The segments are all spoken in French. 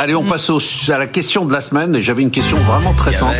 Allez, on passe à la question de la semaine. Et j'avais une question vraiment très simple.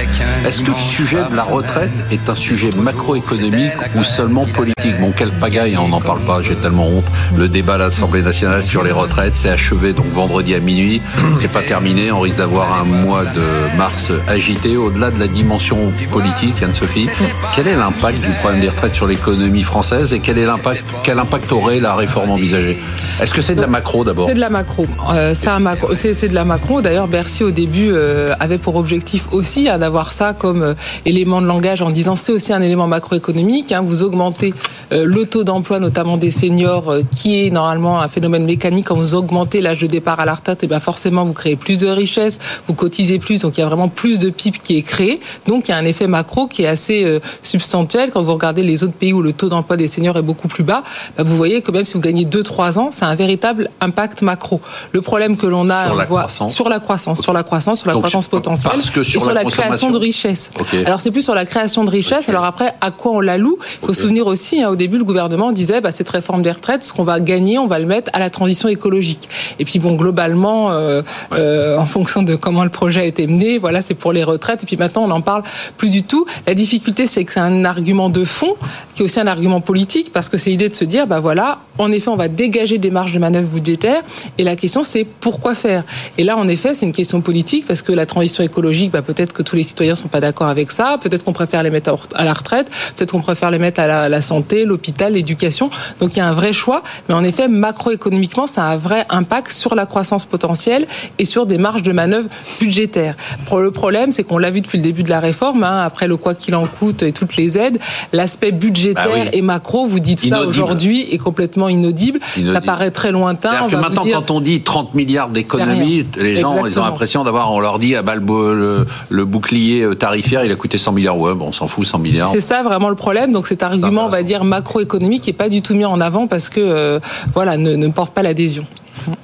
Est-ce que le sujet de la retraite est un sujet macroéconomique ou seulement politique? Bon, quel pagaille, hein, on n'en parle pas, j'ai tellement honte. Le débat à l'Assemblée nationale sur les retraites s'est achevé donc vendredi à minuit. C'est pas terminé, on risque d'avoir un mois de mars agité. Au-delà de la dimension politique, Anne-Sophie, quel est l'impact du problème des retraites sur l'économie française et quel, est l'impact, quel impact aurait la réforme envisagée? Est-ce que c'est de la macro d'abord? C'est de la macro. Euh, c'est de la Macron. D'ailleurs, Bercy au début euh, avait pour objectif aussi hein, d'avoir ça comme euh, élément de langage en disant c'est aussi un élément macroéconomique. Hein, vous augmentez le taux d'emploi, notamment des seniors, qui est normalement un phénomène mécanique. Quand vous augmentez l'âge de départ à la retraite, et eh bien forcément vous créez plus de richesses, vous cotisez plus, donc il y a vraiment plus de PIB qui est créé. Donc il y a un effet macro qui est assez substantiel. Quand vous regardez les autres pays où le taux d'emploi des seniors est beaucoup plus bas, bah, vous voyez que même si vous gagnez 2-3 ans, c'est un véritable impact macro. Le problème que l'on a, on voit, sur la croissance, sur la croissance, sur la croissance potentielle et sur la, création de richesse. Alors c'est plus sur la création de richesse. Alors après, à quoi on la loue Il faut se souvenir aussi, hein, au début, le gouvernement disait bah, cette réforme des retraites, ce qu'on va gagner, on va le mettre à la transition écologique. Et puis bon, globalement, euh, euh, en fonction de comment le projet a été mené, voilà, c'est pour les retraites. Et puis maintenant, on n'en parle plus du tout. La difficulté, c'est que c'est un argument de fond, qui est aussi un argument politique, parce que c'est l'idée de se dire, bah voilà, en effet, on va dégager des marges de manœuvre budgétaires. Et la question, c'est pourquoi faire? Et là, en effet, c'est une question politique parce que la transition écologique, bah, peut-être que tous les citoyens sont pas d'accord avec ça. Peut-être qu'on préfère les mettre à la retraite. Peut-être qu'on préfère les mettre à la, santé, l'hôpital, l'éducation. Donc il y a un vrai choix. Mais en effet, macroéconomiquement, ça a un vrai impact sur la croissance potentielle et sur des marges de manœuvre budgétaires. Le problème, c'est qu'on l'a vu depuis le début de la réforme, hein, après le quoi qu'il en coûte et toutes les aides, l'aspect budgétaire ah et macro, vous dites ça aujourd'hui, est complètement inaudible. Ça paraît très lointain. que maintenant, quand on dit 30 milliards d'économies, les gens ils ont l'impression d'avoir, on leur dit, ah bah, le, le, bouclier euh, tarifaire, il a coûté 100 milliards. Ouais, bon, on s'en fout, 100 milliards. C'est ça vraiment le problème. Donc cet argument, on va dire, macroéconomique n'est pas du tout mis en avant parce que, euh, voilà, ne, porte pas l'adhésion.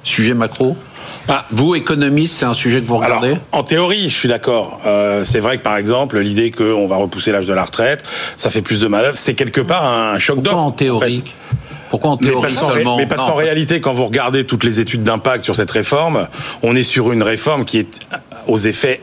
Sujet macro ah, vous, économiste, c'est un sujet que vous regardez? En théorie, je suis d'accord. Euh, c'est vrai que, par exemple, l'idée qu'on va repousser l'âge de la retraite, ça fait plus de manœuvres, c'est quelque part un choc d'offre. en théorie pourquoi en théorie mais seulement Mais parce qu'en réalité, quand vous regardez toutes les études d'impact sur cette réforme, on est sur une réforme qui est aux effets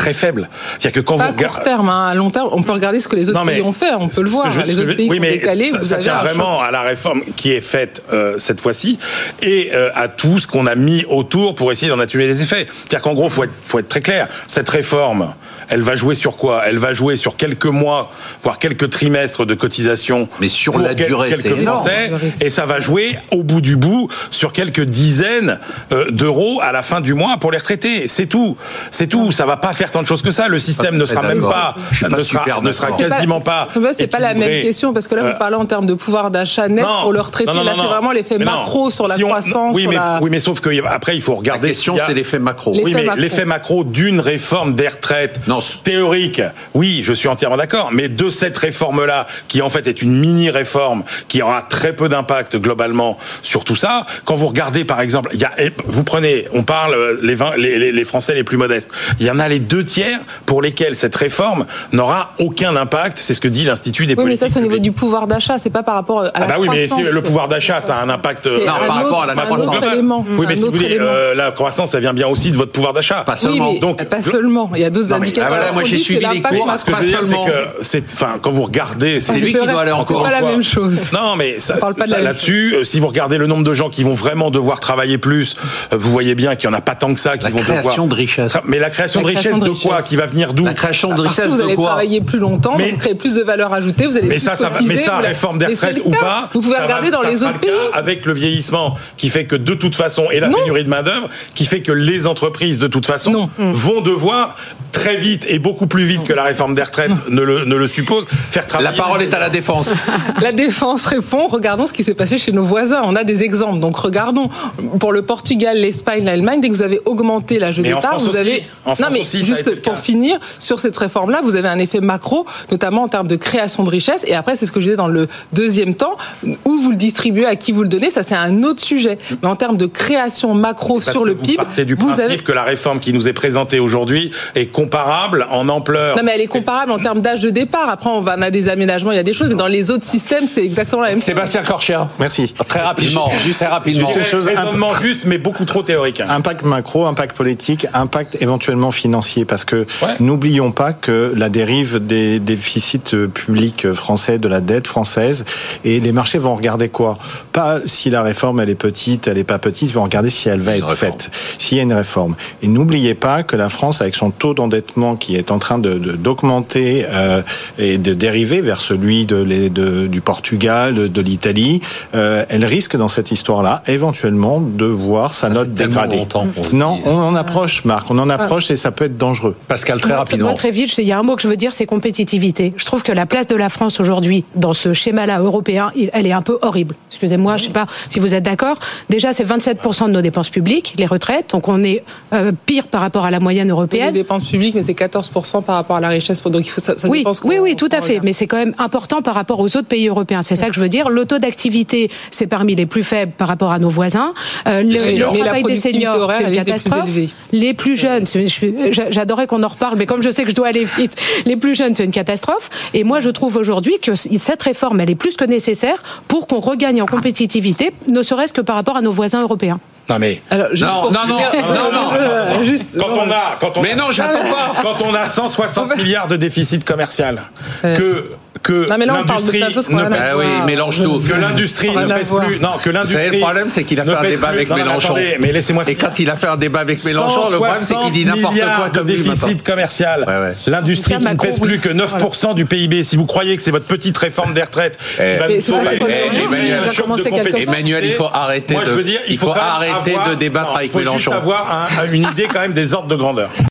très faible. C'est-à-dire que quand vous regardez... court terme, hein, à long terme, on peut regarder ce que les autres pays ont fait, on peut le voir. les autres pays oui, mais décalé, ça, tient vraiment à la réforme qui est faite euh, cette fois-ci et euh, à tout ce qu'on a mis autour pour essayer d'en atténuer les effets. C'est-à-dire qu'en gros, faut être, faut être très clair. Cette réforme, elle va jouer sur quoi? Elle va jouer sur quelques mois, voire quelques trimestres de cotisation. Mais sur la durée, quelques Français, et ça va jouer au bout du bout sur quelques dizaines euh, d'euros à la fin du mois pour les retraités. C'est tout, c'est tout. Ça va pas faire tant de choses que ça. Le système ne sera même pas, ne sera, ne sera quasiment pas. C'est pas la même question parce que là vous euh, parlez en termes de pouvoir d'achat net pour le retraité. Là c'est vraiment l'effet macro sur la croissance. Oui, mais oui, mais sauf que après il faut regarder. La question c'est l'effet macro. Oui, mais l'effet macro d'une réforme des retraites. Théorique, oui, je suis entièrement d'accord, mais de cette réforme-là, qui en fait est une mini-réforme, qui aura très peu d'impact globalement sur tout ça, quand vous regardez par exemple, il y a, vous prenez, on parle euh, les, 20, les, les Français les plus modestes, il y en a les deux tiers pour lesquels cette réforme n'aura aucun impact, c'est ce que dit l'Institut des oui, politiques. mais ça c'est au niveau du pouvoir d'achat, c'est pas par rapport à la ah bah oui, mais le pouvoir d'achat, ça a un impact non, par rapport à la croissance. Oui, mais si vous voulez, euh, la croissance, ça vient bien aussi de votre pouvoir d'achat. Pas seulement. Donc, pas seulement. Il y a d'autres indicateurs. Ah, moi j'ai suivi les cours. Ce que je veux dire, c'est que, c'est, enfin, quand vous regardez, c'est lui qui doit aller encore une fois. pas la même chose. Non, mais là-dessus, euh, si vous regardez le nombre de gens qui vont vraiment devoir travailler plus, euh, vous voyez bien qu'il y en a pas tant que ça qui vont devoir. La création de richesse. Mais la création de richesse de quoi Qui va venir d'où La création de richesse de quoi Vous allez travailler plus longtemps, vous créez plus de valeur ajoutée, vous allez mais ça, ça, mais ça, réforme des retraites ou pas, vous pouvez regarder dans les autres pays. Avec le vieillissement, qui fait que de toute façon, et la pénurie de main d'œuvre, qui fait que les entreprises de toute façon vont devoir très vite et beaucoup plus vite que la réforme des retraites ne le, ne le suppose, faire travailler. La parole est à la défense. la défense répond, regardons ce qui s'est passé chez nos voisins. On a des exemples, donc regardons. Pour le Portugal, l'Espagne, l'Allemagne, dès que vous avez augmenté l'âge de départ, vous avez... En France aussi, ça juste pour finir, sur cette réforme-là, vous avez un effet macro, notamment en termes de création de richesse. Et après, c'est ce que je disais dans le deuxième temps, où vous le distribuez, à qui vous le donnez, ça c'est un autre sujet. Mais en termes de création macro sur le PIB, vous partez du principe que la réforme qui nous est présentée aujourd'hui est comparable en ampleur. Non, mais elle est comparable en termes d'âge de départ. Après, on, va, on a des aménagements, il y a des choses, mais dans les autres systèmes, c'est exactement la même chose. Sébastien Corchia, merci. Très rapidement, juste très rapidement. Chose raisonnement juste, mais beaucoup trop théorique. Impact macro, impact politique, impact éventuellement financier, parce que n'oublions pas que la dérive des déficits publics français, de la dette française, et les marchés vont regarder quoi? Pas si la réforme elle est petite, elle est pas petite, ils vont regarder si elle va être faite, s'il y a une réforme. Et n'oubliez pas que la France, avec son taux d'endettement qui est en train de d'augmenter euh, et de dériver vers celui de, de du Portugal, de, l'Italie, euh, elle risque dans cette histoire-là éventuellement de voir sa note dégradée. Non, on en approche, Marc, on en approche et ça peut être dangereux. Pascal, très rapidement. très vite, il y a un mot que je veux dire, c'est compétitivité. Je trouve que la place de la France aujourd'hui dans ce schéma-là européen, elle est un peu horrible. Excusez-moi, je ne sais pas si vous êtes d'accord. Déjà, c'est 27% de nos dépenses publiques, les retraites, donc on est euh, pire par rapport à la moyenne européenne. Les dépenses publiques, mais c'est 14% par rapport à la richesse. Donc il faut ça, oui, oui, oui, tout à fait. Mais c'est quand même important par rapport aux autres pays européens. C'est ça que je veux dire. Le taux d'activité, c'est parmi les plus faibles par rapport à nos voisins. Euh, le, travail des seniors, c'est une catastrophe. les plus jeunes, j'adorais qu'on en reparle, mais comme je sais que je dois aller vite, les plus jeunes, c'est une catastrophe. Et moi, je trouve aujourd'hui que cette réforme, elle est plus que nécessaire pour qu'on regagne en compétitivité, ne serait-ce que par rapport à nos voisins européens. Non mais non, non, non, non, non, juste, quand on a quand on mais non j'attends pas. Quand on a 160 milliards de déficit commercial que que l'industrie ne pèse ah oui, mélange tout. Que l'industrie ne pèse plus. Non, que l'industrie. Le problème, c'est qu'il a fait un débat avec Mélenchon. mais laissez-moi Et quand il a fait un débat avec Mélenchon, le problème, c'est qu'il dit n'importe quoi comme de déficit commercial. L'industrie qui ne pèse plus que 9% du PIB. Si vous croyez que c'est votre petite réforme des retraites qui va nous sauver, Emmanuel, il faut arrêter de. il faut arrêter de débattre avec Mélenchon. Il faut avoir une idée quand même des ordres de grandeur.